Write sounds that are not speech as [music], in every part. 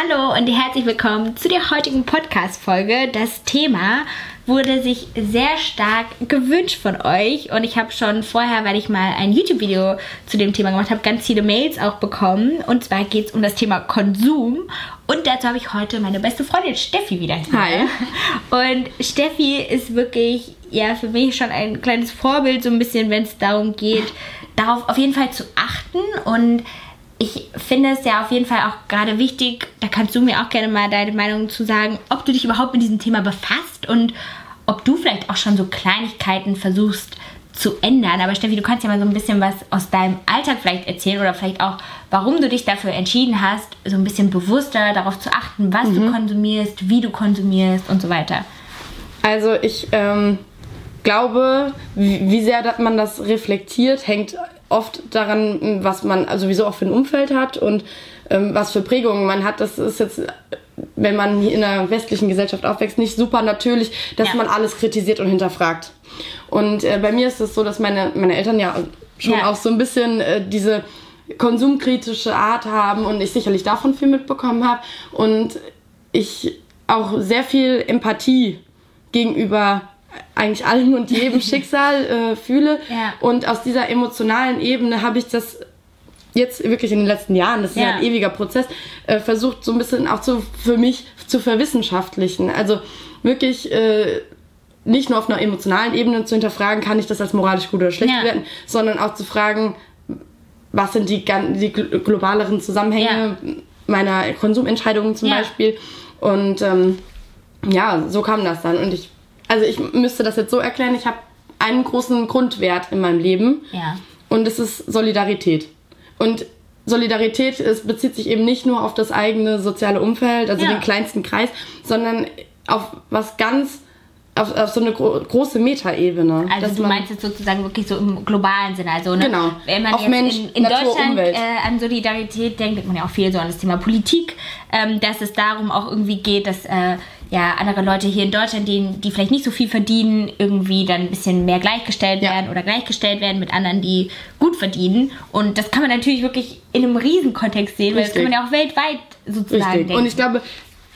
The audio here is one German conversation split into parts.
Hallo und herzlich willkommen zu der heutigen Podcast-Folge. Das Thema wurde sich sehr stark gewünscht von euch und ich habe schon vorher, weil ich mal ein YouTube-Video zu dem Thema gemacht habe, ganz viele Mails auch bekommen. Und zwar geht es um das Thema Konsum und dazu habe ich heute meine beste Freundin Steffi wieder hier. Hi. Und Steffi ist wirklich ja für mich schon ein kleines Vorbild, so ein bisschen, wenn es darum geht, darauf auf jeden Fall zu achten und ich finde es ja auf jeden Fall auch gerade wichtig, da kannst du mir auch gerne mal deine Meinung zu sagen, ob du dich überhaupt mit diesem Thema befasst und ob du vielleicht auch schon so Kleinigkeiten versuchst zu ändern. Aber Steffi, du kannst ja mal so ein bisschen was aus deinem Alltag vielleicht erzählen oder vielleicht auch, warum du dich dafür entschieden hast, so ein bisschen bewusster darauf zu achten, was mhm. du konsumierst, wie du konsumierst und so weiter. Also ich ähm, glaube, wie, wie sehr man das reflektiert, hängt oft daran, was man sowieso auch für ein Umfeld hat und ähm, was für Prägungen man hat. Das ist jetzt, wenn man in einer westlichen Gesellschaft aufwächst, nicht super natürlich, dass ja. man alles kritisiert und hinterfragt. Und äh, bei mir ist es so, dass meine, meine Eltern ja schon ja. auch so ein bisschen äh, diese konsumkritische Art haben und ich sicherlich davon viel mitbekommen habe und ich auch sehr viel Empathie gegenüber eigentlich allen und jedem [laughs] Schicksal äh, fühle. Ja. Und aus dieser emotionalen Ebene habe ich das jetzt wirklich in den letzten Jahren, das ist ja, ja ein ewiger Prozess, äh, versucht so ein bisschen auch zu, für mich zu verwissenschaftlichen. Also wirklich äh, nicht nur auf einer emotionalen Ebene zu hinterfragen, kann ich das als moralisch gut oder schlecht ja. werden, sondern auch zu fragen, was sind die, die globaleren Zusammenhänge ja. meiner Konsumentscheidungen zum Beispiel. Und ähm, ja, so kam das dann. Und ich also ich müsste das jetzt so erklären, ich habe einen großen Grundwert in meinem Leben. Ja. Und es ist Solidarität. Und Solidarität es bezieht sich eben nicht nur auf das eigene soziale Umfeld, also ja. den kleinsten Kreis, sondern auf was ganz auf, auf so eine gro große Metaebene. Also du meinst jetzt sozusagen wirklich so im globalen Sinne. Also ne, genau. wenn man auf jetzt Mensch, in, in Natur, Deutschland äh, an Solidarität denkt, denkt man ja auch viel so an das Thema Politik, ähm, dass es darum auch irgendwie geht, dass äh, ja andere Leute hier in Deutschland, die, die vielleicht nicht so viel verdienen, irgendwie dann ein bisschen mehr gleichgestellt ja. werden oder gleichgestellt werden mit anderen, die gut verdienen. Und das kann man natürlich wirklich in einem Riesenkontext sehen, Richtig. weil das kann man ja auch weltweit sozusagen Richtig. denken. Und ich glaube,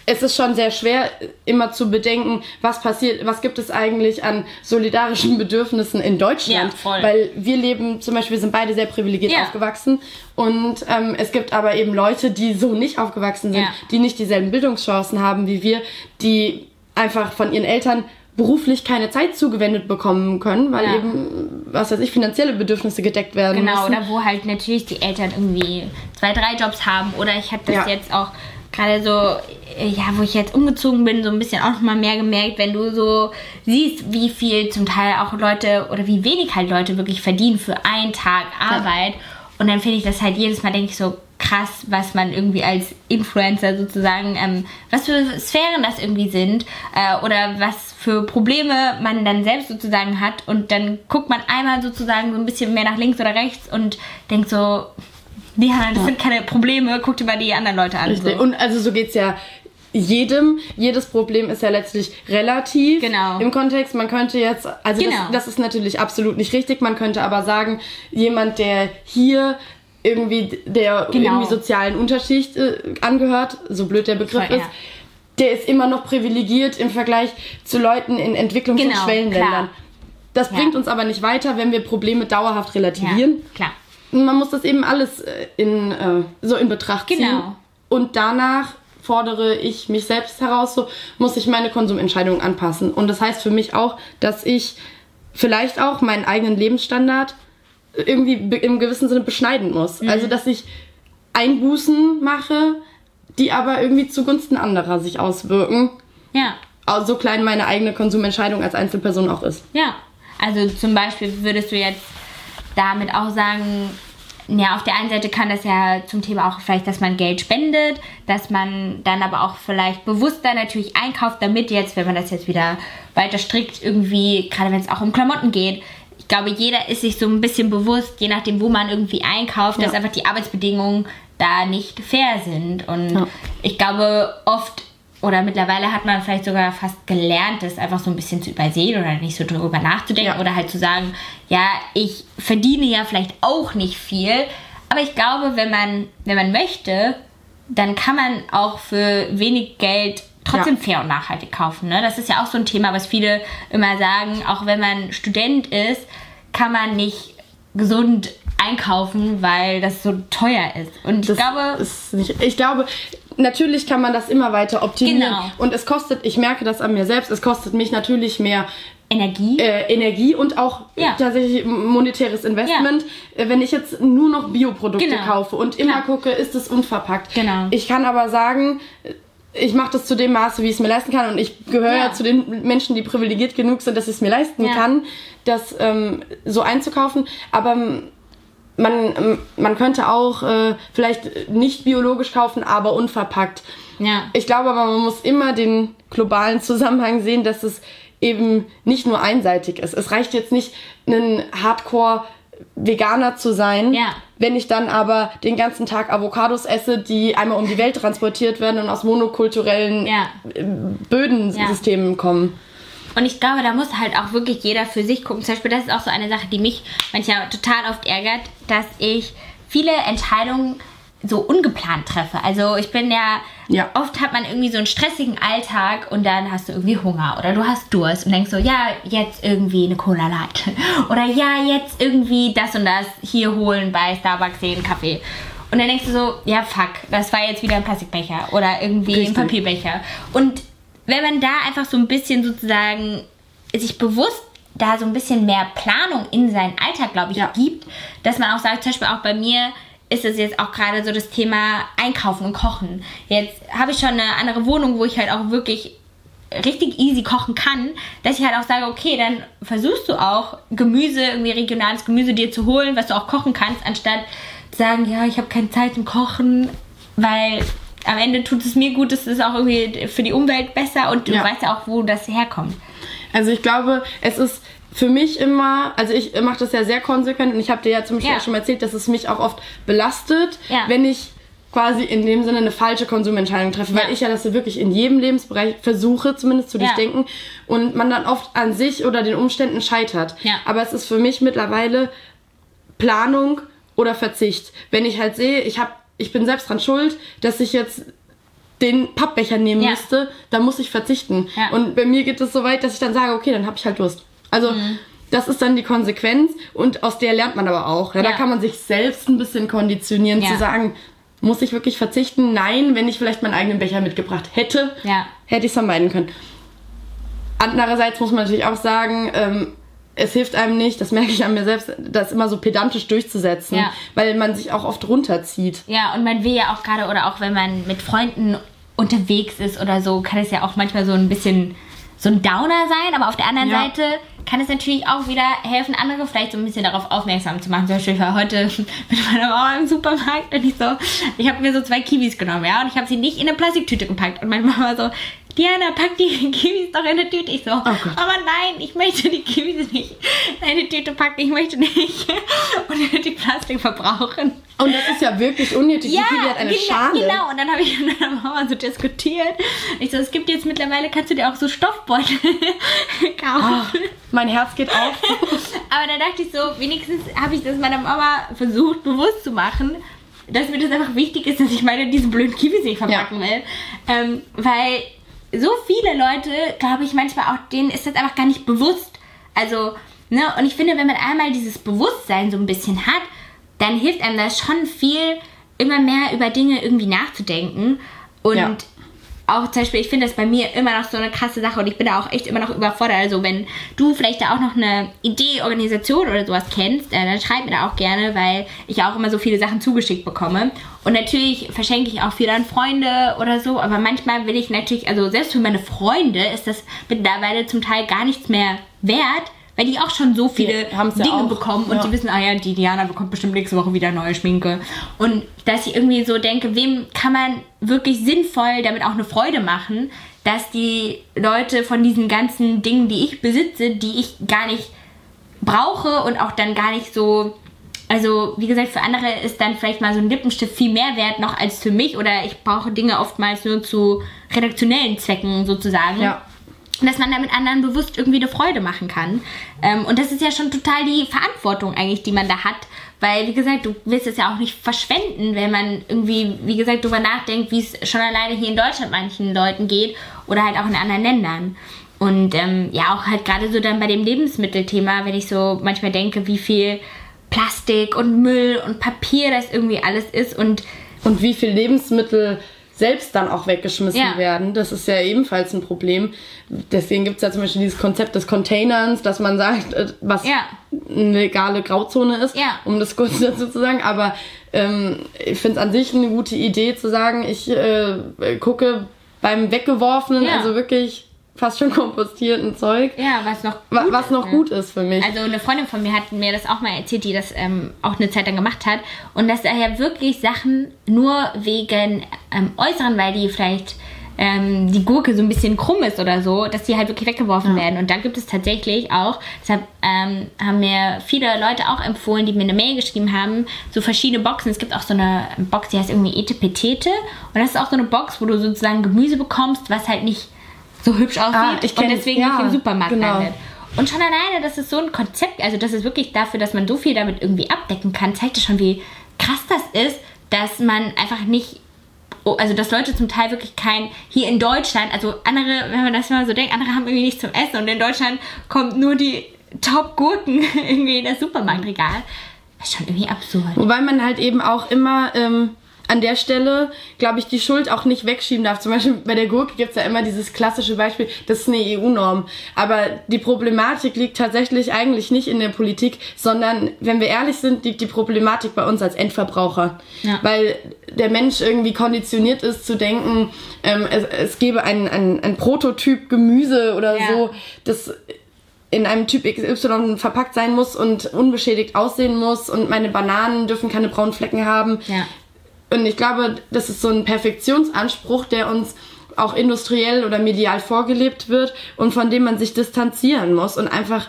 es ist schon sehr schwer, immer zu bedenken, was passiert, was gibt es eigentlich an solidarischen [laughs] Bedürfnissen in Deutschland. Ja, Weil wir leben, zum Beispiel, wir sind beide sehr privilegiert ja. aufgewachsen. Und ähm, es gibt aber eben Leute, die so nicht aufgewachsen sind, ja. die nicht dieselben Bildungschancen haben wie wir, die einfach von ihren Eltern beruflich keine Zeit zugewendet bekommen können, weil ja. eben, was weiß ich, finanzielle Bedürfnisse gedeckt werden Genau, müssen. oder wo halt natürlich die Eltern irgendwie zwei, drei Jobs haben. Oder ich habe das ja. jetzt auch gerade so, ja, wo ich jetzt umgezogen bin, so ein bisschen auch noch mal mehr gemerkt, wenn du so siehst, wie viel zum Teil auch Leute oder wie wenig halt Leute wirklich verdienen für einen Tag Arbeit. Ja. Und dann finde ich das halt jedes Mal, denke ich so, krass, was man irgendwie als Influencer sozusagen, ähm, was für Sphären das irgendwie sind äh, oder was für Probleme man dann selbst sozusagen hat und dann guckt man einmal sozusagen so ein bisschen mehr nach links oder rechts und denkt so, ja, das ja. sind keine Probleme, guck dir mal die anderen Leute an. So. Und also so geht's ja jedem. Jedes Problem ist ja letztlich relativ genau. im Kontext. Man könnte jetzt, also genau. das, das ist natürlich absolut nicht richtig. Man könnte aber sagen, jemand, der hier irgendwie der genau. irgendwie sozialen Unterschicht äh, angehört, so blöd der Begriff Voll, ist, ja. der ist immer noch privilegiert im Vergleich zu Leuten in Entwicklungs- genau, und Schwellenländern. Das ja. bringt uns aber nicht weiter, wenn wir Probleme dauerhaft relativieren. Ja, klar man muss das eben alles äh, in, äh, so in Betracht ziehen. Genau. Und danach fordere ich mich selbst heraus, so muss ich meine Konsumentscheidungen anpassen. Und das heißt für mich auch, dass ich vielleicht auch meinen eigenen Lebensstandard irgendwie im gewissen Sinne beschneiden muss. Mhm. Also dass ich Einbußen mache, die aber irgendwie zugunsten anderer sich auswirken. Ja. So klein meine eigene Konsumentscheidung als Einzelperson auch ist. Ja. Also zum Beispiel würdest du jetzt damit auch sagen, ja, auf der einen Seite kann das ja zum Thema auch vielleicht, dass man Geld spendet, dass man dann aber auch vielleicht bewusster natürlich einkauft, damit jetzt, wenn man das jetzt wieder weiter strickt, irgendwie, gerade wenn es auch um Klamotten geht, ich glaube, jeder ist sich so ein bisschen bewusst, je nachdem, wo man irgendwie einkauft, ja. dass einfach die Arbeitsbedingungen da nicht fair sind. Und ja. ich glaube, oft oder mittlerweile hat man vielleicht sogar fast gelernt, das einfach so ein bisschen zu übersehen oder nicht so drüber nachzudenken ja. oder halt zu sagen, ja, ich verdiene ja vielleicht auch nicht viel, aber ich glaube, wenn man, wenn man möchte, dann kann man auch für wenig Geld trotzdem ja. fair und nachhaltig kaufen. Ne? Das ist ja auch so ein Thema, was viele immer sagen, auch wenn man Student ist, kann man nicht gesund einkaufen, weil das so teuer ist. Und das ich glaube. Ist nicht, ich glaube, natürlich kann man das immer weiter optimieren. Genau. Und es kostet, ich merke das an mir selbst, es kostet mich natürlich mehr Energie. Äh, Energie und auch ja. tatsächlich monetäres Investment. Ja. Wenn ich jetzt nur noch Bioprodukte genau. kaufe und immer Klar. gucke, ist es unverpackt. Genau. Ich kann aber sagen, ich mache das zu dem Maße, wie ich es mir leisten kann. Und ich gehöre ja. zu den Menschen, die privilegiert genug sind, dass ich es mir leisten kann, das ähm, so einzukaufen. Aber ähm, man, man könnte auch äh, vielleicht nicht biologisch kaufen, aber unverpackt. Ja. Ich glaube aber, man muss immer den globalen Zusammenhang sehen, dass es eben nicht nur einseitig ist. Es reicht jetzt nicht, einen Hardcore Veganer zu sein, ja. wenn ich dann aber den ganzen Tag Avocados esse, die einmal um die Welt transportiert werden und aus monokulturellen ja. Bödensystemen ja. kommen. Und ich glaube, da muss halt auch wirklich jeder für sich gucken. Zum Beispiel, das ist auch so eine Sache, die mich manchmal total oft ärgert, dass ich viele Entscheidungen so ungeplant treffe. Also ich bin ja, ja, oft hat man irgendwie so einen stressigen Alltag und dann hast du irgendwie Hunger oder du hast Durst und denkst so, ja, jetzt irgendwie eine Cola Latte [laughs] oder ja, jetzt irgendwie das und das hier holen bei Starbucks den Kaffee. Und dann denkst du so, ja, fuck, das war jetzt wieder ein Plastikbecher oder irgendwie Richtig. ein Papierbecher. Und wenn man da einfach so ein bisschen sozusagen sich bewusst da so ein bisschen mehr Planung in seinen Alltag, glaube ich, ja. gibt, dass man auch sagt, zum Beispiel auch bei mir, ist es jetzt auch gerade so das Thema Einkaufen und Kochen. Jetzt habe ich schon eine andere Wohnung, wo ich halt auch wirklich richtig easy kochen kann, dass ich halt auch sage, okay, dann versuchst du auch Gemüse, irgendwie regionales Gemüse dir zu holen, was du auch kochen kannst, anstatt zu sagen, ja, ich habe keine Zeit zum Kochen, weil am Ende tut es mir gut, es ist auch irgendwie für die Umwelt besser und du ja. weißt ja auch, wo das herkommt. Also ich glaube, es ist für mich immer, also ich mache das ja sehr konsequent und ich habe dir ja zum Beispiel ja. auch schon mal erzählt, dass es mich auch oft belastet, ja. wenn ich quasi in dem Sinne eine falsche Konsumentscheidung treffe, weil ich ja das wirklich in jedem Lebensbereich versuche, zumindest zu durchdenken und man dann oft an sich oder den Umständen scheitert. Aber es ist für mich mittlerweile Planung oder Verzicht. Wenn ich halt sehe, ich habe ich bin selbst dran schuld, dass ich jetzt den Pappbecher nehmen ja. müsste, dann muss ich verzichten. Ja. Und bei mir geht es so weit, dass ich dann sage, okay, dann habe ich halt Durst. Also mhm. das ist dann die Konsequenz und aus der lernt man aber auch. Ja. Da kann man sich selbst ein bisschen konditionieren, zu sagen, muss ich wirklich verzichten? Nein, wenn ich vielleicht meinen eigenen Becher mitgebracht hätte, hätte ich es vermeiden können. Andererseits muss man natürlich auch sagen, ähm, es hilft einem nicht, das merke ich an mir selbst, das immer so pedantisch durchzusetzen, ja. weil man sich auch oft runterzieht. Ja, und man will ja auch gerade, oder auch wenn man mit Freunden unterwegs ist oder so, kann es ja auch manchmal so ein bisschen so ein Downer sein, aber auf der anderen ja. Seite kann es natürlich auch wieder helfen, andere vielleicht so ein bisschen darauf aufmerksam zu machen. Zum Beispiel, ich war heute [laughs] mit meiner Mama im Supermarkt und ich so, ich habe mir so zwei Kiwis genommen, ja, und ich habe sie nicht in eine Plastiktüte gepackt. Und meine Mama so, Diana, pack die [laughs] Kiwis doch in eine Tüte. Ich so, oh aber nein, ich möchte die Kiwis nicht in eine Tüte packen. Ich möchte nicht [laughs] unnötig Plastik verbrauchen. Und das ist ja wirklich unnötig. Ja, die Kiwi hat eine genau, Schale. Genau, und dann habe ich mit meiner Mama so diskutiert. Ich so, es gibt jetzt mittlerweile, kannst du dir auch so Stoffbeutel [laughs] kaufen. Oh, mein Herz geht auf. aber da dachte ich so, wenigstens habe ich das meiner Mama versucht bewusst zu machen dass mir das einfach wichtig ist, dass ich meine diesen blöden Kiwis nicht verpacken ja. will. Ähm, weil so viele Leute, glaube ich, manchmal auch denen ist das einfach gar nicht bewusst. Also, ne, und ich finde, wenn man einmal dieses Bewusstsein so ein bisschen hat, dann hilft einem das schon viel, immer mehr über Dinge irgendwie nachzudenken. Und ja auch zum Beispiel, ich finde das bei mir immer noch so eine krasse Sache und ich bin da auch echt immer noch überfordert. Also wenn du vielleicht da auch noch eine Idee, Organisation oder sowas kennst, äh, dann schreib mir da auch gerne, weil ich auch immer so viele Sachen zugeschickt bekomme. Und natürlich verschenke ich auch viel an Freunde oder so, aber manchmal will ich natürlich, also selbst für meine Freunde ist das mittlerweile zum Teil gar nichts mehr wert, weil die auch schon so viele Dinge ja bekommen und ja. die wissen, ah ja, die Diana bekommt bestimmt nächste Woche wieder neue Schminke. Und dass ich irgendwie so denke, wem kann man wirklich sinnvoll damit auch eine Freude machen, dass die Leute von diesen ganzen Dingen, die ich besitze, die ich gar nicht brauche und auch dann gar nicht so also, wie gesagt, für andere ist dann vielleicht mal so ein Lippenstift viel mehr wert noch als für mich oder ich brauche Dinge oftmals nur zu redaktionellen Zwecken sozusagen. Ja. Dass man damit anderen bewusst irgendwie eine Freude machen kann. Ähm, und das ist ja schon total die Verantwortung eigentlich, die man da hat. Weil, wie gesagt, du willst es ja auch nicht verschwenden, wenn man irgendwie, wie gesagt, darüber nachdenkt, wie es schon alleine hier in Deutschland manchen Leuten geht oder halt auch in anderen Ländern. Und ähm, ja, auch halt gerade so dann bei dem Lebensmittelthema, wenn ich so manchmal denke, wie viel Plastik und Müll und Papier das irgendwie alles ist und und wie viel Lebensmittel selbst dann auch weggeschmissen ja. werden. Das ist ja ebenfalls ein Problem. Deswegen gibt es ja zum Beispiel dieses Konzept des Containers, dass man sagt, äh, was ja. eine legale Grauzone ist, ja. um das kurz [laughs] dazu zu sagen. Aber ähm, ich finde es an sich eine gute Idee zu sagen, ich äh, gucke beim Weggeworfenen, also wirklich fast schon kompostierten Zeug. Ja, was noch gut, was noch ist, ne? gut ist für mich. Also eine Freundin von mir hat mir das auch mal erzählt, die das ähm, auch eine Zeit lang gemacht hat. Und dass da ja wirklich Sachen nur wegen ähm, Äußeren, weil die vielleicht ähm, die Gurke so ein bisschen krumm ist oder so, dass die halt wirklich weggeworfen ja. werden. Und da gibt es tatsächlich auch, deshalb ähm, haben mir viele Leute auch empfohlen, die mir eine Mail geschrieben haben, so verschiedene Boxen. Es gibt auch so eine Box, die heißt irgendwie Etepetete. Und das ist auch so eine Box, wo du sozusagen Gemüse bekommst, was halt nicht so hübsch aussieht ah, ich kenn, und deswegen ja, nicht im Supermarkt genau. landet. Und schon alleine, das ist so ein Konzept, also das ist wirklich dafür, dass man so viel damit irgendwie abdecken kann, zeigt es schon, wie krass das ist, dass man einfach nicht, also dass Leute zum Teil wirklich kein, hier in Deutschland, also andere, wenn man das mal so denkt, andere haben irgendwie nichts zum Essen und in Deutschland kommt nur die Top-Gurken [laughs] irgendwie in das Supermarktregal. Das ist schon irgendwie absurd. Wobei man halt eben auch immer ähm, an der Stelle, glaube ich, die Schuld auch nicht wegschieben darf. Zum Beispiel bei der Gurke gibt es ja immer dieses klassische Beispiel, das ist eine EU-Norm. Aber die Problematik liegt tatsächlich eigentlich nicht in der Politik, sondern, wenn wir ehrlich sind, liegt die Problematik bei uns als Endverbraucher. Ja. Weil der Mensch irgendwie konditioniert ist zu denken, ähm, es, es gäbe ein, ein, ein Prototyp Gemüse oder ja. so, das in einem Typ XY verpackt sein muss und unbeschädigt aussehen muss und meine Bananen dürfen keine braunen Flecken haben. Ja. Und ich glaube, das ist so ein Perfektionsanspruch, der uns auch industriell oder medial vorgelebt wird und von dem man sich distanzieren muss und einfach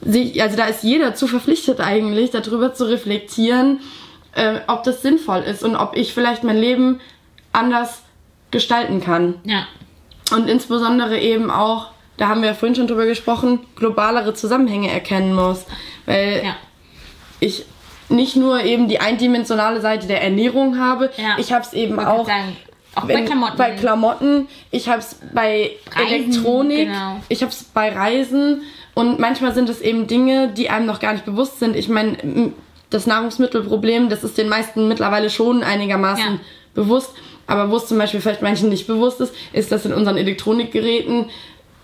sich, also da ist jeder zu verpflichtet eigentlich, darüber zu reflektieren, äh, ob das sinnvoll ist und ob ich vielleicht mein Leben anders gestalten kann. Ja. Und insbesondere eben auch, da haben wir ja vorhin schon drüber gesprochen, globalere Zusammenhänge erkennen muss. Weil ja. ich nicht nur eben die eindimensionale Seite der Ernährung habe, ja. ich habe es eben auch, auch wenn, bei Klamotten. Bei Klamotten, ich habe es bei Reisen, Elektronik, genau. ich habe es bei Reisen und manchmal sind es eben Dinge, die einem noch gar nicht bewusst sind. Ich meine, das Nahrungsmittelproblem, das ist den meisten mittlerweile schon einigermaßen ja. bewusst. Aber wo es zum Beispiel vielleicht manchen nicht bewusst ist, ist, dass in unseren Elektronikgeräten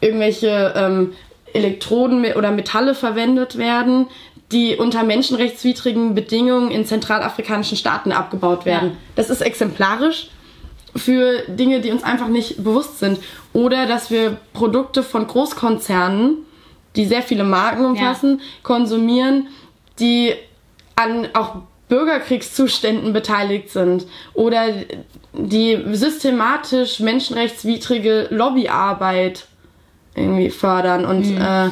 irgendwelche ähm, Elektroden oder Metalle verwendet werden, die unter menschenrechtswidrigen Bedingungen in zentralafrikanischen Staaten abgebaut werden. Ja. Das ist exemplarisch für Dinge, die uns einfach nicht bewusst sind. Oder dass wir Produkte von Großkonzernen, die sehr viele Marken umfassen, ja. konsumieren, die an auch Bürgerkriegszuständen beteiligt sind oder die systematisch menschenrechtswidrige Lobbyarbeit irgendwie fördern und mhm. äh,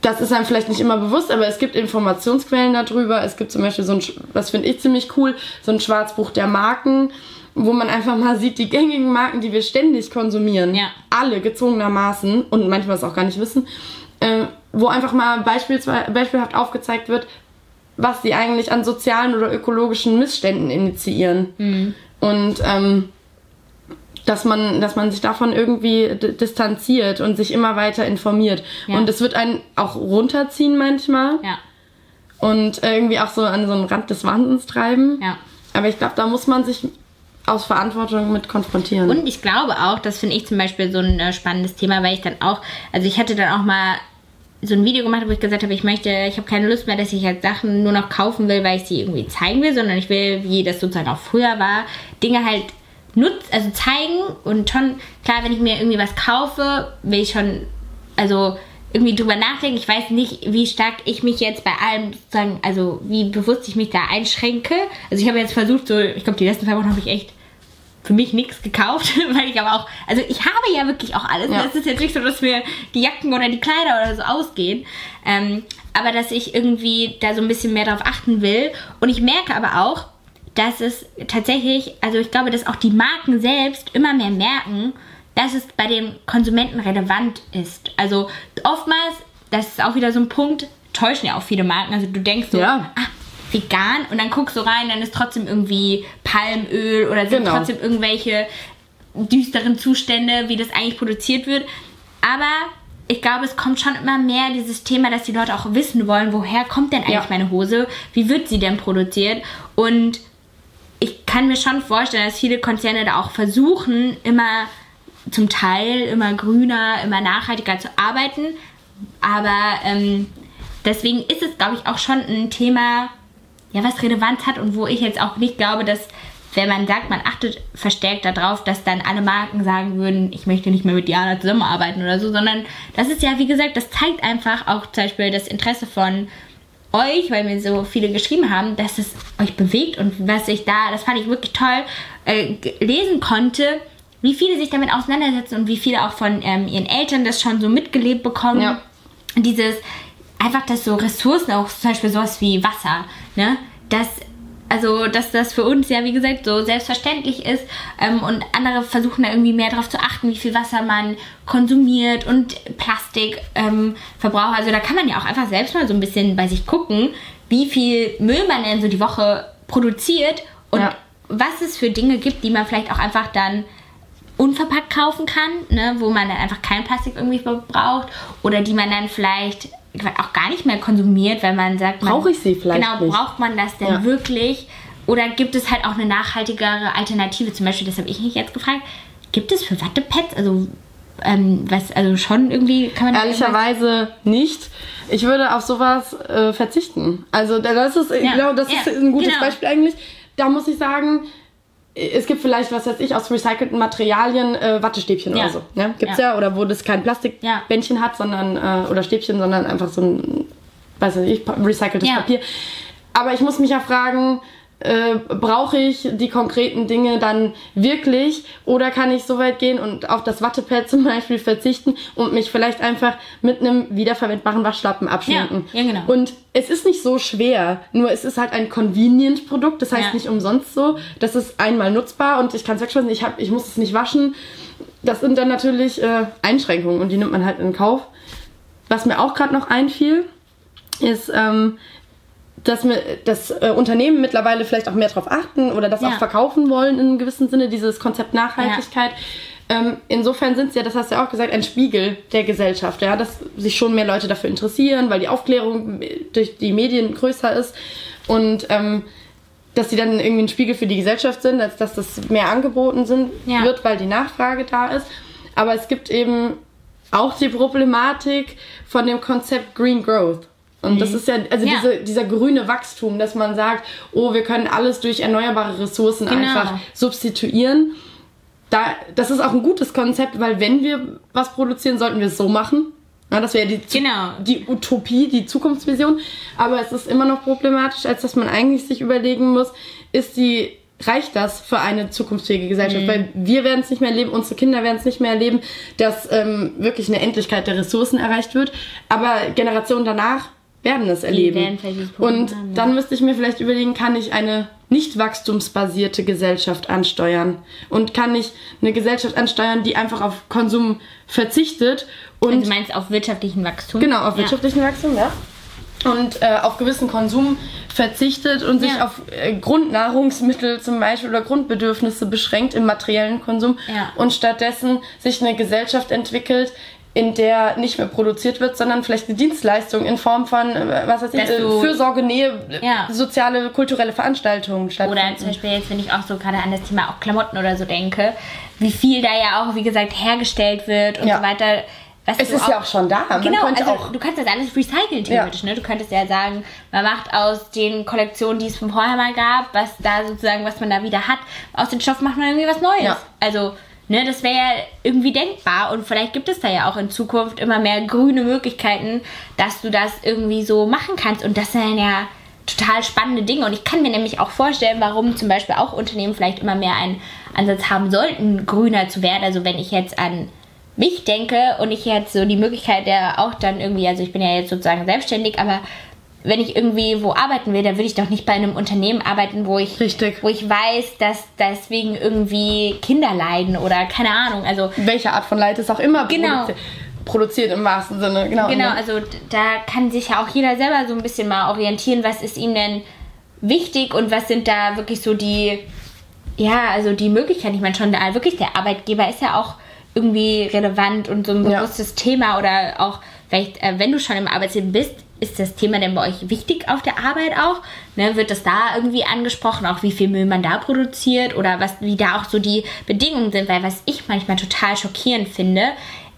das ist einem vielleicht nicht immer bewusst, aber es gibt Informationsquellen darüber. Es gibt zum Beispiel so ein, was finde ich ziemlich cool, so ein Schwarzbuch der Marken, wo man einfach mal sieht, die gängigen Marken, die wir ständig konsumieren, ja. alle gezwungenermaßen und manchmal es auch gar nicht wissen, äh, wo einfach mal beispielhaft aufgezeigt wird, was sie eigentlich an sozialen oder ökologischen Missständen initiieren. Mhm. Und ähm, dass man, dass man sich davon irgendwie distanziert und sich immer weiter informiert. Ja. Und es wird einen auch runterziehen manchmal. Ja. Und irgendwie auch so an so einen Rand des Wahnsinns treiben. Ja. Aber ich glaube, da muss man sich aus Verantwortung mit konfrontieren. Und ich glaube auch, das finde ich zum Beispiel so ein äh, spannendes Thema, weil ich dann auch, also ich hatte dann auch mal so ein Video gemacht, wo ich gesagt habe, ich möchte, ich habe keine Lust mehr, dass ich halt Sachen nur noch kaufen will, weil ich sie irgendwie zeigen will, sondern ich will, wie das sozusagen auch früher war, Dinge halt nutz, also zeigen und schon, klar, wenn ich mir irgendwie was kaufe, will ich schon, also irgendwie drüber nachdenken. Ich weiß nicht, wie stark ich mich jetzt bei allem sozusagen, also wie bewusst ich mich da einschränke. Also ich habe jetzt versucht, so, ich glaube, die letzten zwei Wochen habe ich echt für mich nichts gekauft, [laughs] weil ich aber auch, also ich habe ja wirklich auch alles. Ja. Es ist jetzt nicht so, dass mir die Jacken oder die Kleider oder so ausgehen. Ähm, aber dass ich irgendwie da so ein bisschen mehr drauf achten will. Und ich merke aber auch, dass es tatsächlich, also ich glaube, dass auch die Marken selbst immer mehr merken, dass es bei den Konsumenten relevant ist. Also oftmals, das ist auch wieder so ein Punkt, täuschen ja auch viele Marken. Also du denkst so, Ja. ah, vegan und dann guckst du rein, dann ist trotzdem irgendwie Palmöl oder sind Genau. trotzdem irgendwelche düsteren Zustände, wie das eigentlich produziert wird. Aber ich glaube, es kommt schon immer mehr dieses Thema, dass die Leute auch wissen wollen, woher kommt denn eigentlich Ja. meine Hose? Wie wird sie denn produziert? Und ich kann mir schon vorstellen, dass viele Konzerne da auch versuchen, immer zum Teil immer grüner, immer nachhaltiger zu arbeiten. Aber ähm, deswegen ist es, glaube ich, auch schon ein Thema, ja, was Relevanz hat und wo ich jetzt auch nicht glaube, dass wenn man sagt, man achtet verstärkt darauf, dass dann alle Marken sagen würden, ich möchte nicht mehr mit Diana zusammenarbeiten oder so, sondern das ist ja, wie gesagt, das zeigt einfach auch zum Beispiel das Interesse von euch, weil mir so viele geschrieben haben, dass es euch bewegt und was ich da, das fand ich wirklich toll, äh, lesen konnte, wie viele sich damit auseinandersetzen und wie viele auch von ähm, ihren Eltern das schon so mitgelebt bekommen. Ja. Dieses, einfach, dass so Ressourcen, auch zum Beispiel sowas wie Wasser, ne, dass also, dass das für uns ja, wie gesagt, so selbstverständlich ist ähm, und andere versuchen da irgendwie mehr darauf zu achten, wie viel Wasser man konsumiert und Plastikverbrauch. Ähm, also, da kann man ja auch einfach selbst mal so ein bisschen bei sich gucken, wie viel Müll man denn so die Woche produziert und Ja. was es für Dinge gibt, die man vielleicht auch einfach dann unverpackt kaufen kann, ne, wo man dann einfach kein Plastik irgendwie braucht oder die man dann vielleicht auch gar nicht mehr konsumiert, weil man sagt, Brauche ich sie vielleicht Genau, nicht. braucht man das denn Ja. wirklich? Oder gibt es halt auch eine nachhaltigere Alternative? Zum Beispiel, das habe ich mich jetzt gefragt, gibt es für Wattepads, also ähm, was, also schon irgendwie kann man Ehrlicherweise nicht. Ich würde auf sowas äh, verzichten. Also da- das ist, Ja, glaube, das ja, ist ein gutes genau. Beispiel eigentlich. Da muss ich sagen, es gibt vielleicht, was weiß ich, aus recycelten Materialien äh, Wattestäbchen Ja. oder so. Ne? Gibt's ja. Ja. Oder wo das kein Plastikbändchen hat, sondern äh, oder Stäbchen, sondern einfach so ein, weiß ich, pa- recyceltes Ja. Papier. Aber ich muss mich ja fragen, äh, brauche ich die konkreten Dinge dann wirklich oder kann ich so weit gehen und auf das Wattepad zum Beispiel verzichten und mich vielleicht einfach mit einem wiederverwendbaren Waschlappen abschminken. Ja, ja, genau. Und es ist nicht so schwer, nur es ist halt ein Convenient-Produkt, das heißt Ja. nicht umsonst so. Das ist einmal nutzbar und ich kann es wegschmeißen, ich, hab, ich muss es nicht waschen. Das sind dann natürlich äh, Einschränkungen und die nimmt man halt in Kauf. Was mir auch gerade noch einfiel, ist, ähm, dass mir das äh, Unternehmen mittlerweile vielleicht auch mehr darauf achten oder das Ja. auch verkaufen wollen in einem gewissen Sinne, dieses Konzept Nachhaltigkeit. Ähm, insofern sind sie ja, das hast du ja auch gesagt, ein Spiegel der Gesellschaft, ja, dass sich schon mehr Leute dafür interessieren, weil die Aufklärung durch die Medien größer ist und ähm, dass sie dann irgendwie ein Spiegel für die Gesellschaft sind, als dass das mehr angeboten sind, Ja. wird, weil die Nachfrage da ist. Aber es gibt eben auch die Problematik von dem Konzept Green Growth. Und das ist ja, also Ja. Diese, dieser grüne Wachstum, dass man sagt, oh, wir können alles durch erneuerbare Ressourcen Genau. einfach substituieren. Da, das ist auch ein gutes Konzept, weil wenn wir was produzieren, sollten wir es so machen. Ja, das wäre die, Genau. die Utopie, die Zukunftsvision. Aber es ist immer noch problematisch, als dass man eigentlich sich überlegen muss, ist die, reicht das für eine zukunftsfähige Gesellschaft? Mhm. Weil wir werden es nicht mehr erleben, unsere Kinder werden es nicht mehr erleben, dass ähm, wirklich eine Endlichkeit der Ressourcen erreicht wird. Aber Generationen danach werden es erleben. werden Und dann müsste ich mir vielleicht überlegen, kann ich eine nicht wachstumsbasierte Gesellschaft ansteuern? Und kann ich eine Gesellschaft ansteuern, die einfach auf Konsum verzichtet und Also du meinst auf wirtschaftlichen Wachstum? Genau, auf Ja. wirtschaftlichen Wachstum, ja. Und äh, auf gewissen Konsum verzichtet und sich Ja. auf äh, Grundnahrungsmittel zum Beispiel oder Grundbedürfnisse beschränkt im materiellen Konsum Ja. und stattdessen sich eine Gesellschaft entwickelt, in der nicht mehr produziert wird, sondern vielleicht eine Dienstleistung in Form von, äh, was weiß ich, äh, du- Fürsorge, Nähe, äh, Ja. soziale, kulturelle Veranstaltungen Oder stattfinden. zum Beispiel jetzt, wenn ich auch so gerade an das Thema auch Klamotten oder so denke, wie viel da ja auch, wie gesagt, hergestellt wird und Ja. so weiter. Was es ist ja auch schon da. Man Genau, also auch du kannst das alles recyceln theoretisch, ne? Du könntest ja sagen, man macht aus den Kollektionen, die es von vorher mal gab, was da sozusagen, was man da wieder hat, aus den Stoffen macht man irgendwie was Neues. Ja. Also, ne, das wäre ja irgendwie denkbar und vielleicht gibt es da ja auch in Zukunft immer mehr grüne Möglichkeiten, dass du das irgendwie so machen kannst und das sind ja total spannende Dinge und ich kann mir nämlich auch vorstellen, warum zum Beispiel auch Unternehmen vielleicht immer mehr einen Ansatz haben sollten, grüner zu werden. Also wenn ich jetzt an mich denke und ich jetzt so die Möglichkeit der auch dann irgendwie, also ich bin ja jetzt sozusagen selbstständig, aber wenn ich irgendwie wo arbeiten will, dann würde ich doch nicht bei einem Unternehmen arbeiten, wo ich, Richtig. wo ich weiß, dass deswegen irgendwie Kinder leiden oder keine Ahnung. Also Welche Art von Leid ist auch immer Genau. produzi produziert im wahrsten Sinne. Genau. Genau, also da kann sich ja auch jeder selber so ein bisschen mal orientieren, was ist ihm denn wichtig und was sind da wirklich so die, ja, also die Möglichkeiten. Ich meine schon, da wirklich der Arbeitgeber ist ja auch irgendwie relevant und so ein Ja. bewusstes Thema oder auch vielleicht, äh, wenn du schon im Arbeitsleben bist, ist das Thema denn bei euch wichtig auf der Arbeit auch? Ne, wird das da irgendwie angesprochen, auch wie viel Müll man da produziert oder was, wie da auch so die Bedingungen sind? Weil was ich manchmal total schockierend finde,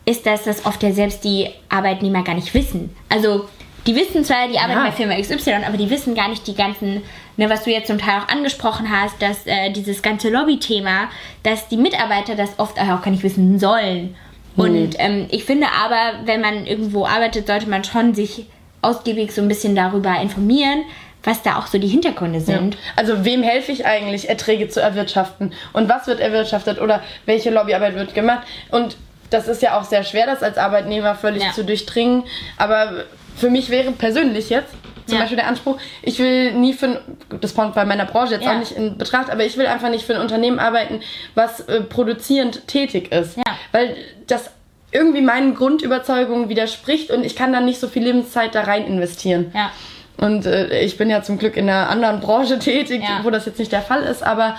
ist, dass das oft ja selbst die Arbeitnehmer gar nicht wissen. Also die wissen zwar, die arbeiten Ja. bei Firma XY, aber die wissen gar nicht die ganzen, ne, was du jetzt zum Teil auch angesprochen hast, dass äh, dieses ganze Lobby-Thema, dass die Mitarbeiter das oft auch gar nicht wissen sollen. Und ähm, ich finde aber, wenn man irgendwo arbeitet, sollte man schon sich ausgiebig so ein bisschen darüber informieren, was da auch so die Hintergründe sind. Also wem helfe ich eigentlich, Erträge zu erwirtschaften? Und was wird erwirtschaftet oder welche Lobbyarbeit wird gemacht? Und das ist ja auch sehr schwer, das als Arbeitnehmer völlig Ja. zu durchdringen. Aber für mich wäre persönlich jetzt zum Ja. Beispiel der Anspruch, ich will nie für ein, das kommt bei meiner Branche jetzt Ja. auch nicht in Betracht, aber ich will einfach nicht für ein Unternehmen arbeiten, was äh, produzierend tätig ist. Ja. Weil das irgendwie meinen Grundüberzeugungen widerspricht und ich kann dann nicht so viel Lebenszeit da rein investieren. Ja. Und äh, ich bin ja zum Glück in einer anderen Branche tätig, Ja. wo das jetzt nicht der Fall ist, aber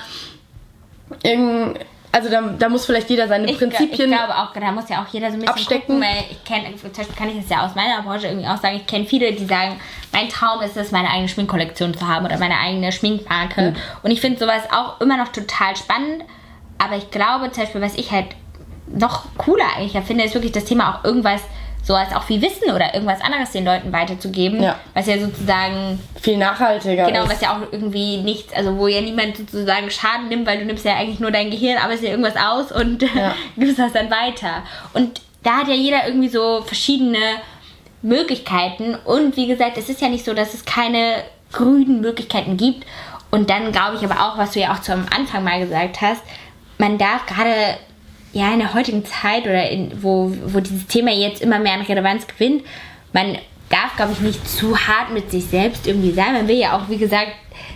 irgend, also da, da muss vielleicht jeder seine Ich, Prinzipien. ich glaube auch, da muss ja auch jeder so ein bisschen abstecken. gucken, weil ich kenne, zum Beispiel kann ich das ja aus meiner Branche irgendwie auch sagen, ich kenne viele, die sagen, mein Traum ist es, meine eigene Schminkkollektion zu haben oder meine eigene Schminkmarke. Hm. Und ich finde sowas auch immer noch total spannend, aber ich glaube zum Beispiel, was ich halt noch cooler eigentlich finde, ist wirklich das Thema auch irgendwas so als auch wie Wissen oder irgendwas anderes den Leuten weiterzugeben, Ja. was ja sozusagen viel nachhaltiger Genau, ist. was ja auch irgendwie nichts, also wo ja niemand sozusagen Schaden nimmt, weil du nimmst ja eigentlich nur dein Gehirn, aber es ja irgendwas aus und Ja. [laughs] gibst das dann weiter. Und da hat ja jeder irgendwie so verschiedene Möglichkeiten und wie gesagt, es ist ja nicht so, dass es keine grünen Möglichkeiten gibt. Und dann glaube ich aber auch, was du ja auch zum Anfang mal gesagt hast, man darf gerade ja in der heutigen Zeit oder in, wo, wo dieses Thema jetzt immer mehr an Relevanz gewinnt, man darf, glaube ich, nicht zu hart mit sich selbst irgendwie sein. Man will ja auch, wie gesagt,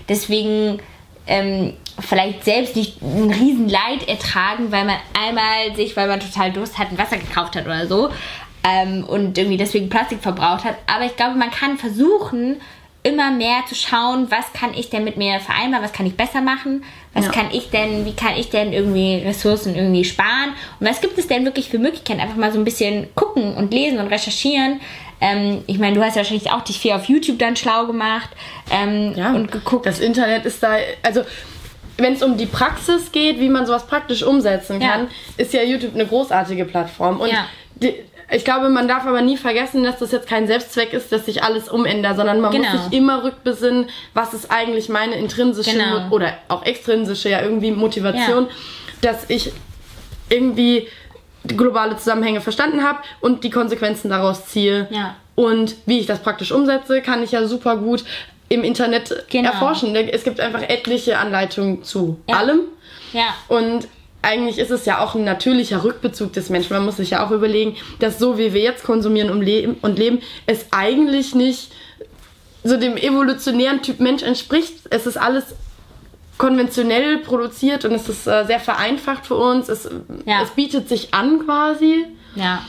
deswegen ähm, vielleicht selbst nicht ein riesen Leid ertragen, weil man einmal sich, weil man total Durst hat, ein Wasser gekauft hat oder so ähm, und irgendwie deswegen Plastik verbraucht hat. Aber ich glaube, man kann versuchen, immer mehr zu schauen, was kann ich denn mit mir vereinbaren, was kann ich besser machen, was Ja. kann ich denn, wie kann ich denn irgendwie Ressourcen irgendwie sparen und was gibt es denn wirklich für Möglichkeiten, einfach mal so ein bisschen gucken und lesen und recherchieren. Ähm, ich meine, du hast ja wahrscheinlich auch dich viel auf YouTube dann schlau gemacht ähm, ja, und geguckt. Das Internet ist da, also wenn es um die Praxis geht, wie man sowas praktisch umsetzen Ja. kann, ist ja YouTube eine großartige Plattform. Und Ja. die, ich glaube, man darf aber nie vergessen, dass das jetzt kein Selbstzweck ist, dass sich alles umändert, sondern man Genau. muss sich immer rückbesinnen, was ist eigentlich meine intrinsische Genau. Oder auch extrinsische ja irgendwie Motivation, dass ich irgendwie globale Zusammenhänge verstanden habe und die Konsequenzen daraus ziehe. Ja. Und wie ich das praktisch umsetze, kann ich ja super gut im Internet Genau. erforschen. Es gibt einfach etliche Anleitungen zu Ja. allem. ja, Und eigentlich ist es ja auch ein natürlicher Rückbezug des Menschen. Man muss sich ja auch überlegen, dass so wie wir jetzt konsumieren und leben, und leben es eigentlich nicht so dem evolutionären Typ Mensch entspricht. Es ist alles konventionell produziert und es ist äh, sehr vereinfacht für uns. Es, Ja. es bietet sich an quasi. ja.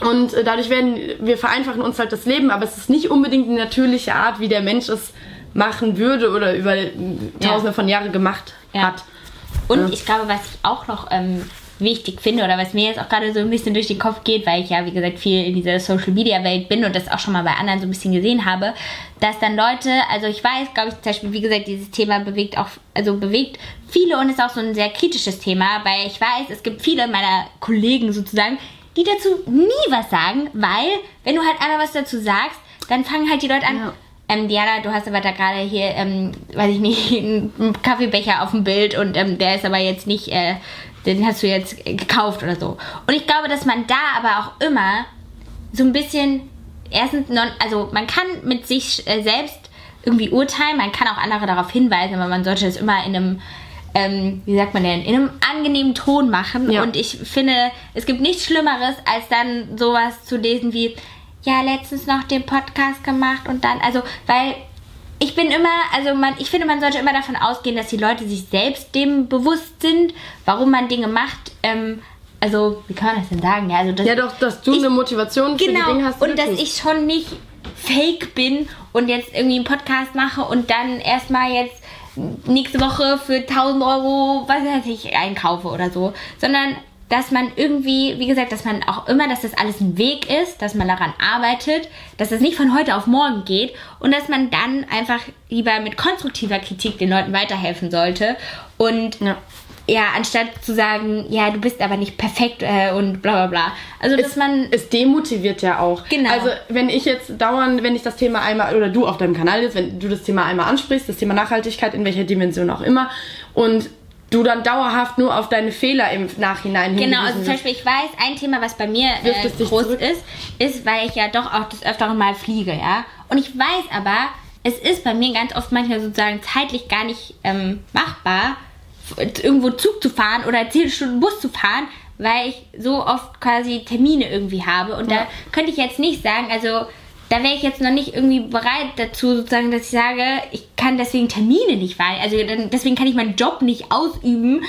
Und äh, dadurch werden wir vereinfachen uns halt das Leben, aber es ist nicht unbedingt die natürliche Art, wie der Mensch es machen würde oder über äh, tausende von Jahren gemacht Ja. hat. Und Ja. ich glaube, was ich auch noch ähm, wichtig finde oder was mir jetzt auch gerade so ein bisschen durch den Kopf geht, weil ich ja, wie gesagt, viel in dieser Social Media Welt bin und das auch schon mal bei anderen so ein bisschen gesehen habe, dass dann Leute, also ich weiß, glaube ich, zum Beispiel, wie gesagt, dieses Thema bewegt auch, also bewegt viele und ist auch so ein sehr kritisches Thema, weil ich weiß, es gibt viele meiner Kollegen sozusagen, die dazu nie was sagen, weil, wenn du halt einmal was dazu sagst, dann fangen halt die Leute an, Ja. Ähm, Diana, du hast aber da gerade hier, ähm, weiß ich nicht, [laughs] einen Kaffeebecher auf dem Bild und ähm, der ist aber jetzt nicht, äh, den hast du jetzt gekauft oder so. Und ich glaube, dass man da aber auch immer so ein bisschen, erstens, non, also man kann mit sich äh, selbst irgendwie urteilen, man kann auch andere darauf hinweisen, aber man sollte das immer in einem, ähm, wie sagt man denn, in einem angenehmen Ton machen. Ja. Und ich finde, es gibt nichts Schlimmeres, als dann sowas zu lesen wie, ja, letztens noch den Podcast gemacht und dann, also, weil ich bin immer, also man, ich finde, man sollte immer davon ausgehen, dass die Leute sich selbst dem bewusst sind, warum man Dinge macht. Ähm, also, wie kann man das denn sagen? Ja, also, dass, ja doch, dass du ich, eine Motivation für genau, die Dinge hast. Und dass ich schon nicht fake bin und jetzt irgendwie einen Podcast mache und dann erstmal jetzt nächste Woche für 1000 Euro, was weiß ich, einkaufe oder so. Sondern dass man irgendwie, wie gesagt, dass man auch immer, dass das alles ein Weg ist, dass man daran arbeitet, dass das nicht von heute auf morgen geht und dass man dann einfach lieber mit konstruktiver Kritik den Leuten weiterhelfen sollte und ja, ja anstatt zu sagen, ja, du bist aber nicht perfekt äh, und bla bla bla. Also, dass es, man. Es demotiviert ja auch. Genau. Also, wenn ich jetzt dauernd, wenn ich das Thema einmal, oder du auf deinem Kanal jetzt, wenn du das Thema einmal ansprichst, das Thema Nachhaltigkeit, in welcher Dimension auch immer, und du dann dauerhaft nur auf deine Fehler im Nachhinein Genau, also zum Beispiel, ich weiß, ein Thema, was bei mir äh, groß zurück? ist, ist, weil ich ja doch auch des Öfteren mal fliege, ja. Und ich weiß aber, es ist bei mir ganz oft manchmal sozusagen zeitlich gar nicht ähm, machbar, irgendwo Zug zu fahren oder 10 Stunden Bus zu fahren, weil ich so oft quasi Termine irgendwie habe. Und ja. da könnte ich jetzt nicht sagen, also da wäre ich jetzt noch nicht irgendwie bereit dazu, sozusagen, dass ich sage, ich kann deswegen Termine nicht wahrnehmen. Also deswegen kann ich meinen Job nicht ausüben,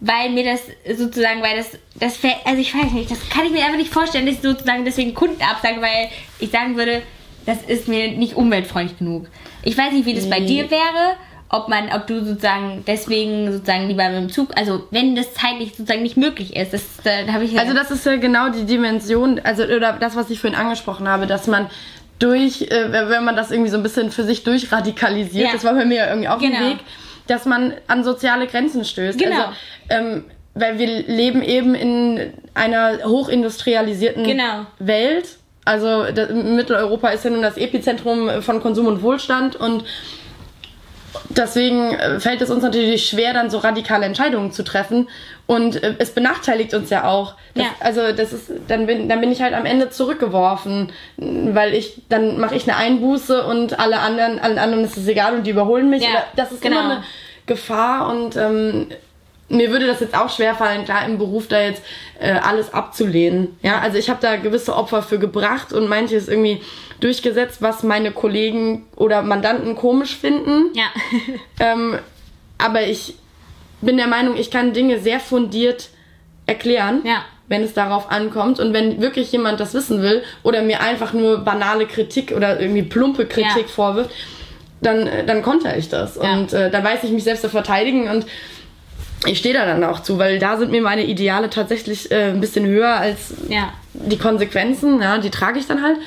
weil mir das sozusagen, weil das, das also ich weiß nicht, das kann ich mir einfach nicht vorstellen, dass ich sozusagen deswegen Kunden absage, weil ich sagen würde, das ist mir nicht umweltfreundlich genug. Ich weiß nicht, wie das nee. bei dir wäre, ob man, ob du sozusagen deswegen sozusagen lieber mit dem Zug, also wenn das zeitlich sozusagen nicht möglich ist, das, da habe ich ja Also das ist ja genau die Dimension, also oder das, was ich vorhin angesprochen habe, dass man durch, äh, wenn man das irgendwie so ein bisschen für sich durchradikalisiert, ja. das war bei mir ja irgendwie auch genau. ein Weg, dass man an soziale Grenzen stößt. Genau. Also, ähm, weil wir leben eben in einer hochindustrialisierten genau. Welt. Also das, Mitteleuropa ist ja nun das Epizentrum von Konsum und Wohlstand und deswegen äh, fällt es uns natürlich schwer, dann so radikale Entscheidungen zu treffen. Und äh, es benachteiligt uns ja auch. Das, ja. Also das ist, dann bin, dann bin ich halt am Ende zurückgeworfen, weil ich, dann mache ich eine Einbuße und alle anderen, allen anderen ist es egal und die überholen mich. Ja, das ist genau. immer eine Gefahr und ähm, mir würde das jetzt auch schwerfallen, klar im Beruf da jetzt äh, alles abzulehnen. Ja, also ich habe da gewisse Opfer für gebracht und manches irgendwie durchgesetzt, was meine Kollegen oder Mandanten komisch finden. Ja. [laughs] ähm, aber ich bin der Meinung, ich kann Dinge sehr fundiert erklären. Ja. Wenn es darauf ankommt und wenn wirklich jemand das wissen will oder mir einfach nur banale Kritik oder irgendwie plumpe Kritik ja. vorwirft, dann, äh, dann konnte ich das. Ja. Und äh, dann weiß ich mich selbst zu verteidigen und ich stehe da dann auch zu, weil da sind mir meine Ideale tatsächlich äh, ein bisschen höher als ja. die Konsequenzen. Ja, die trage ich dann halt.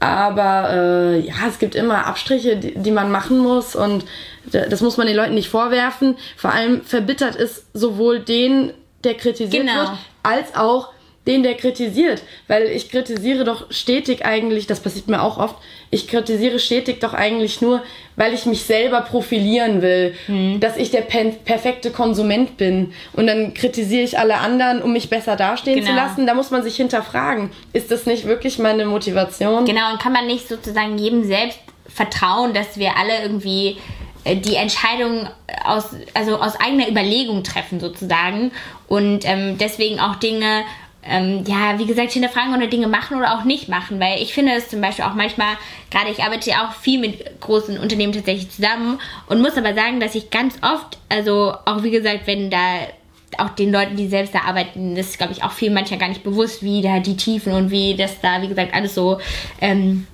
Aber äh, ja, es gibt immer Abstriche, die, die, man machen muss und das muss man den Leuten nicht vorwerfen. Vor allem verbittert es sowohl den, der kritisiert genau. wird, als auch den, der kritisiert. Weil ich kritisiere doch stetig eigentlich, das passiert mir auch oft, ich kritisiere stetig doch eigentlich nur, weil ich mich selber profilieren will, mhm. dass ich der perfekte Konsument bin. Und dann kritisiere ich alle anderen, um mich besser dastehen genau. zu lassen. Da muss man sich hinterfragen, ist das nicht wirklich meine Motivation? Genau, und kann man nicht sozusagen jedem selbst vertrauen, dass wir alle irgendwie äh, die Entscheidung aus, also aus eigener Überlegung treffen sozusagen und ähm, deswegen auch Dinge ähm, ja, wie gesagt, hinterfragen oder Dinge machen oder auch nicht machen, weil ich finde es zum Beispiel auch manchmal, gerade ich arbeite ja auch viel mit großen Unternehmen tatsächlich zusammen und muss aber sagen, dass ich ganz oft, also auch wie gesagt, wenn da auch den Leuten, die selbst da arbeiten, das ist, glaube ich, auch viel manchmal gar nicht bewusst, wie da die Tiefen und wie das da, wie gesagt, alles so ähm,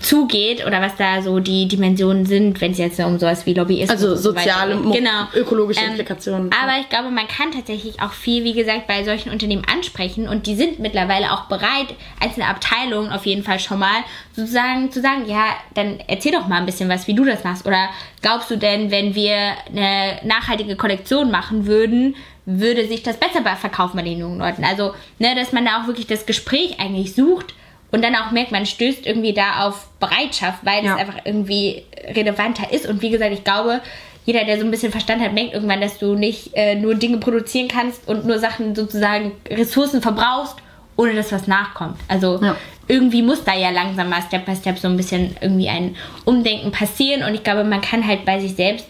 zugeht oder was da so die Dimensionen sind, wenn es jetzt um sowas wie Lobbyismus Also soziale, so genau. ökologische ähm, Implikationen. Aber ich glaube, man kann tatsächlich auch viel, wie gesagt, bei solchen Unternehmen ansprechen und die sind mittlerweile auch bereit, einzelne Abteilungen auf jeden Fall schon mal sozusagen zu sagen, ja, dann erzähl doch mal ein bisschen was, wie du das machst. Oder glaubst du denn, wenn wir eine nachhaltige Kollektion machen würden, würde sich das besser verkaufen bei den jungen Leuten? Also, ne, dass man da auch wirklich das Gespräch eigentlich sucht und dann auch merkt, man stößt irgendwie da auf Bereitschaft, weil ja. es einfach irgendwie relevanter ist. Und wie gesagt, ich glaube, jeder, der so ein bisschen Verstand hat, merkt irgendwann, dass du nicht äh, nur Dinge produzieren kannst und nur Sachen sozusagen Ressourcen verbrauchst, ohne dass was nachkommt. Also ja. irgendwie muss da ja langsam mal Step by Step so ein bisschen irgendwie ein Umdenken passieren. Und ich glaube, man kann halt bei sich selbst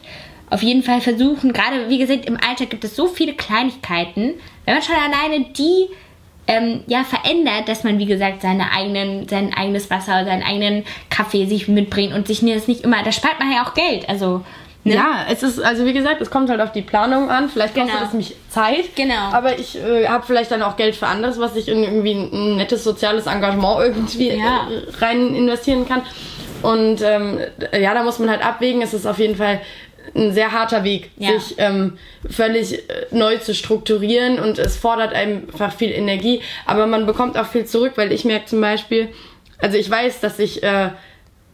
auf jeden Fall versuchen, gerade wie gesagt, im Alltag gibt es so viele Kleinigkeiten, wenn man schon alleine die ähm, ja, verändert, dass man, wie gesagt, seine eigenen, sein eigenes Wasser, seinen eigenen Kaffee sich mitbringt und sich das nicht immer, da spart man ja auch Geld. Also, Ne? Ja, es ist, also wie gesagt, es kommt halt auf die Planung an. Vielleicht kostet genau. es mich Zeit. Genau. Aber ich äh, habe vielleicht dann auch Geld für anderes, was ich in irgendwie ein nettes soziales Engagement irgendwie ja. äh, rein investieren kann. Und ähm, ja, da muss man halt abwägen. Es ist auf jeden Fall ein sehr harter Weg, ja. sich ähm, völlig äh, neu zu strukturieren und es fordert einfach viel Energie, aber man bekommt auch viel zurück, weil ich merke zum Beispiel, also ich weiß, dass ich äh,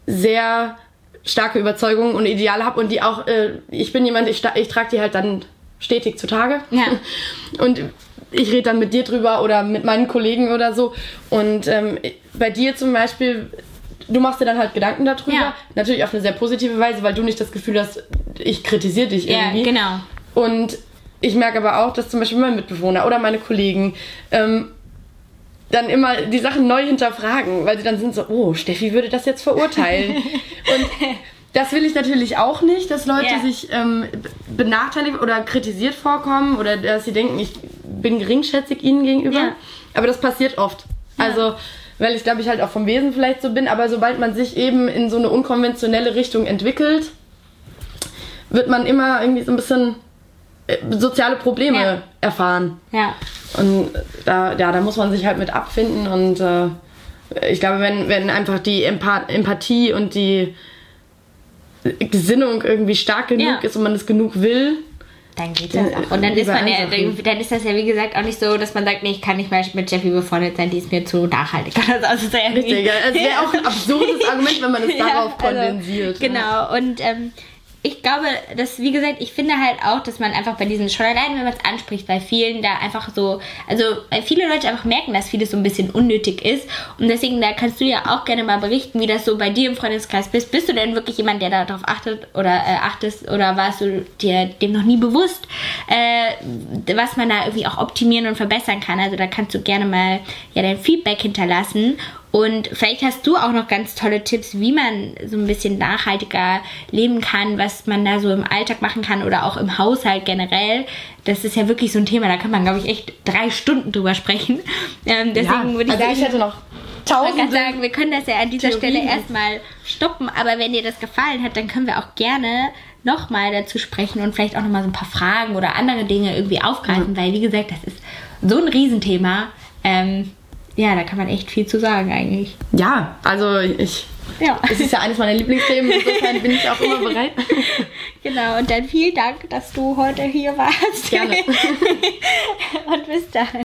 sehr starke Überzeugungen und Ideale habe und die auch, äh, ich bin jemand, ich, ich trage die halt dann stetig zutage. Ja. [laughs] Und ich rede dann mit dir drüber oder mit meinen Kollegen oder so. Und ähm, bei dir zum Beispiel, du machst dir dann halt Gedanken darüber. Ja. Natürlich auf eine sehr positive Weise, weil du nicht das Gefühl hast, ich kritisiere dich irgendwie. Ja, genau. Und ich merke aber auch, dass zum Beispiel mein Mitbewohner oder meine Kollegen ähm, dann immer die Sachen neu hinterfragen, weil sie dann sind so, oh, Steffi würde das jetzt verurteilen. [laughs] Und das will ich natürlich auch nicht, dass Leute yeah. sich ähm, benachteiligt oder kritisiert vorkommen oder dass sie denken, ich bin geringschätzig ihnen gegenüber. Yeah. Aber das passiert oft. Ja. Also, weil ich glaube, ich halt auch vom Wesen vielleicht so bin, aber sobald man sich eben in so eine unkonventionelle Richtung entwickelt, wird man immer irgendwie so ein bisschen äh, soziale Probleme ja. erfahren. Ja. Und da, ja, da muss man sich halt mit abfinden und äh, ich glaube, wenn, wenn einfach die Empath Empathie und die Gesinnung irgendwie stark genug ja. ist und man es genug will, dann geht das auch. Und dann ist man ja, dann ist das ja wie gesagt auch nicht so, dass man sagt, nee, ich kann nicht mehr mit Jeffy befreundet sein, die ist mir zu nachhaltig. [laughs] Also, ja Richtig, es wäre auch ein [laughs] absurdes Argument, wenn man es darauf ja, also, kondensiert. Genau, und ähm, ich glaube, dass, wie gesagt, ich finde halt auch, dass man einfach bei diesen, schon wenn man es anspricht, bei vielen da einfach so, also weil viele Leute einfach merken, dass vieles so ein bisschen unnötig ist. Und deswegen, da kannst du ja auch gerne mal berichten, wie das so bei dir im Freundeskreis bist. Bist du denn wirklich jemand, der darauf achtet oder äh, achtest oder warst du dir dem noch nie bewusst, äh, was man da irgendwie auch optimieren und verbessern kann? Also da kannst du gerne mal ja dein Feedback hinterlassen. Und vielleicht hast du auch noch ganz tolle Tipps, wie man so ein bisschen nachhaltiger leben kann, was man da so im Alltag machen kann oder auch im Haushalt generell. Das ist ja wirklich so ein Thema, da kann man, glaube ich, echt drei Stunden drüber sprechen. [laughs] Ähm, deswegen ja, würde ich also sagen, ich hätte noch tausend sagen, wir können das ja an dieser Theorien. Stelle erstmal stoppen, aber wenn dir das gefallen hat, dann können wir auch gerne nochmal dazu sprechen und vielleicht auch nochmal so ein paar Fragen oder andere Dinge irgendwie aufgreifen, mhm. weil wie gesagt, das ist so ein Riesenthema. Ähm, ja, da kann man echt viel zu sagen eigentlich. Ja, also ich. Ja. Es ist ja eines meiner Lieblingsthemen, insofern bin ich auch immer [laughs] bereit. Genau, und dann vielen Dank, dass du heute hier warst. Gerne. [laughs] und bis dann.